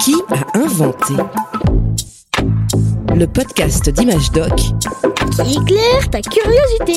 Qui a inventé Le podcast d'Image Doc qui éclaire ta curiosité.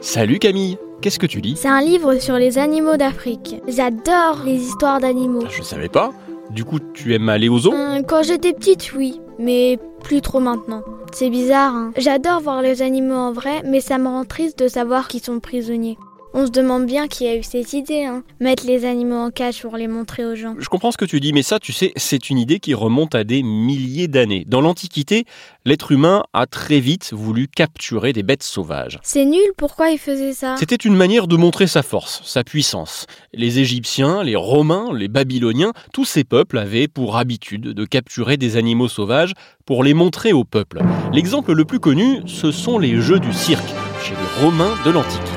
Salut Camille, qu'est-ce que tu lis? C'est un livre sur les animaux d'Afrique. J'adore les histoires d'animaux. Je savais pas. Du coup, tu aimes aller aux zoos Hum, Quand j'étais petite, oui, mais plus trop maintenant. C'est bizarre, hein. J'adore voir les animaux en vrai, mais ça me rend triste de savoir qu'ils sont prisonniers. On se demande bien qui a eu cette idée, hein. Mettre les animaux en cage pour les montrer aux gens. Je comprends ce que tu dis, mais ça, tu sais, c'est une idée qui remonte à des milliers d'années. Dans l'Antiquité, l'être humain a très vite voulu capturer des bêtes sauvages. C'est nul, pourquoi ils faisaient ça? C'était une manière de montrer sa force, sa puissance. Les Égyptiens, les Romains, les Babyloniens, tous ces peuples avaient pour habitude de capturer des animaux sauvages pour les montrer au peuple. L'exemple le plus connu, ce sont les jeux du cirque, chez les Romains de l'Antiquité.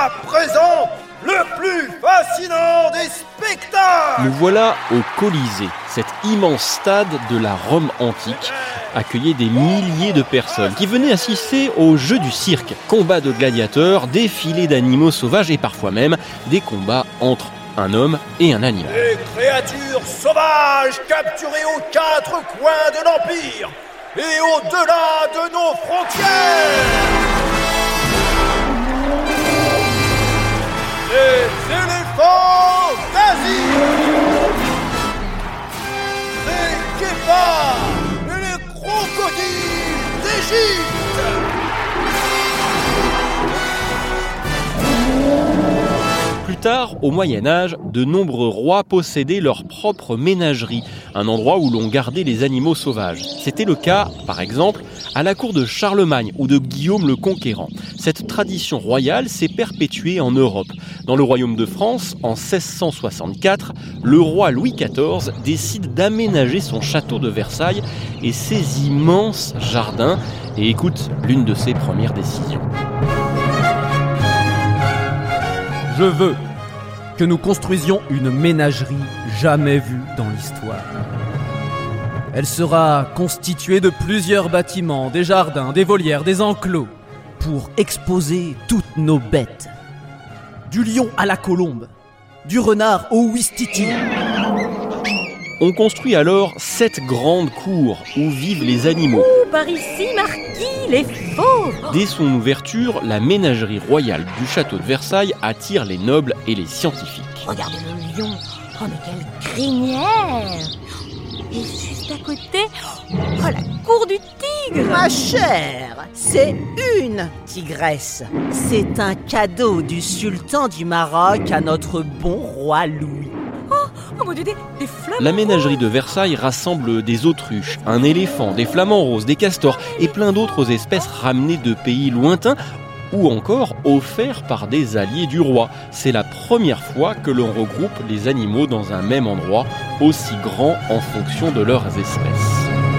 À présent le plus fascinant des spectacles. Nous voilà au Colisée, cet immense stade de la Rome antique accueillait des milliers de personnes qui venaient assister aux jeux du cirque, combats de gladiateurs, défilés d'animaux sauvages et parfois même des combats entre un homme et un animal. Les créatures sauvages capturées aux quatre coins de l'Empire et au-delà de nos frontières. Les tard, au Moyen Âge, de nombreux rois possédaient leur propre ménagerie, un endroit où l'on gardait les animaux sauvages. C'était le cas, par exemple, à la cour de Charlemagne ou de Guillaume le Conquérant. Cette tradition royale s'est perpétuée en Europe. Dans le royaume de France, en 1664, le roi Louis XIV décide d'aménager son château de Versailles et ses immenses jardins. Et écoute l'une de ses premières décisions. Que nous construisions une ménagerie jamais vue dans l'histoire. Elle sera constituée de plusieurs bâtiments, des jardins, des volières, des enclos, pour exposer toutes nos bêtes. Du lion à la colombe, du renard au ouistiti. On construit alors sept grandes cours où vivent les animaux. Par ici, Marquis, les fauves Dès son ouverture, la ménagerie royale du château de Versailles attire les nobles et les scientifiques. Regardez le lion Oh, mais quelle crinière Et juste à côté, oh, la cour du tigre Ma chère, c'est une tigresse. C'est un cadeau du sultan du Maroc à notre bon roi Louis. Oh mon dieu, des, des flammes La ménagerie de Versailles rassemble des autruches, un éléphant, des flamants roses, des castors et plein d'autres espèces ramenées de pays lointains ou encore offerts par des alliés du roi. C'est la première fois que l'on regroupe les animaux dans un même endroit, aussi grand en fonction de leurs espèces.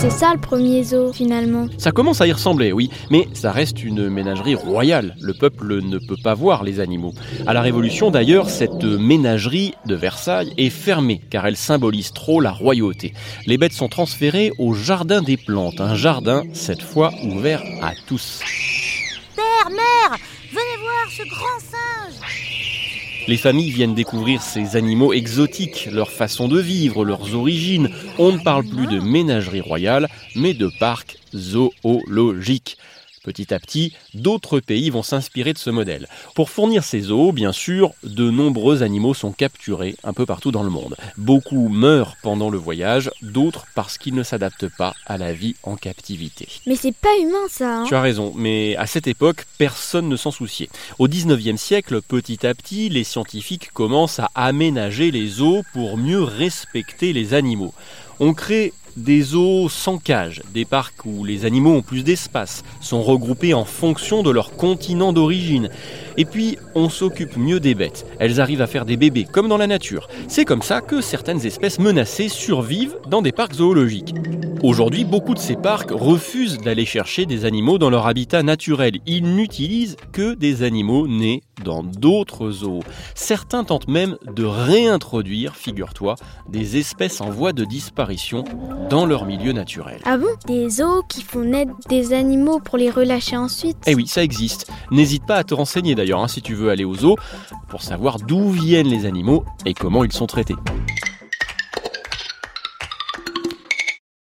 C'est ça le premier zoo, finalement. Ça commence à y ressembler, oui, mais ça reste une ménagerie royale. Le peuple ne peut pas voir les animaux. À la Révolution, d'ailleurs, cette ménagerie de Versailles est fermée, car elle symbolise trop la royauté. Les bêtes sont transférées au jardin des plantes, un jardin, cette fois, ouvert à tous. Père, mère Venez voir ce grand singe Les familles viennent découvrir ces animaux exotiques, leur façon de vivre, leurs origines. On ne parle plus de ménagerie royale, mais de parc zoologique. Petit à petit, d'autres pays vont s'inspirer de ce modèle. Pour fournir ces zoos, bien sûr, de nombreux animaux sont capturés un peu partout dans le monde. Beaucoup meurent pendant le voyage, d'autres parce qu'ils ne s'adaptent pas à la vie en captivité. Mais c'est pas humain ça, hein Tu as raison, mais à cette époque, personne ne s'en souciait. Au 19e siècle, petit à petit, les scientifiques commencent à aménager les zoos pour mieux respecter les animaux. On crée des zoos sans cage, des parcs où les animaux ont plus d'espace, sont regroupés en fonction de leur continent d'origine. Et puis, on s'occupe mieux des bêtes. Elles arrivent à faire des bébés, comme dans la nature. C'est comme ça que certaines espèces menacées survivent dans des parcs zoologiques. Aujourd'hui, beaucoup de ces parcs refusent d'aller chercher des animaux dans leur habitat naturel. Ils n'utilisent que des animaux nés dans d'autres zoos. Certains tentent même de réintroduire, figure-toi, des espèces en voie de disparition dans leur milieu naturel. Ah bon? Des zoos qui font naître des animaux pour les relâcher ensuite? Eh oui, ça existe. N'hésite pas à te renseigner d'ailleurs hein, si tu veux aller au zoo pour savoir d'où viennent les animaux et comment ils sont traités.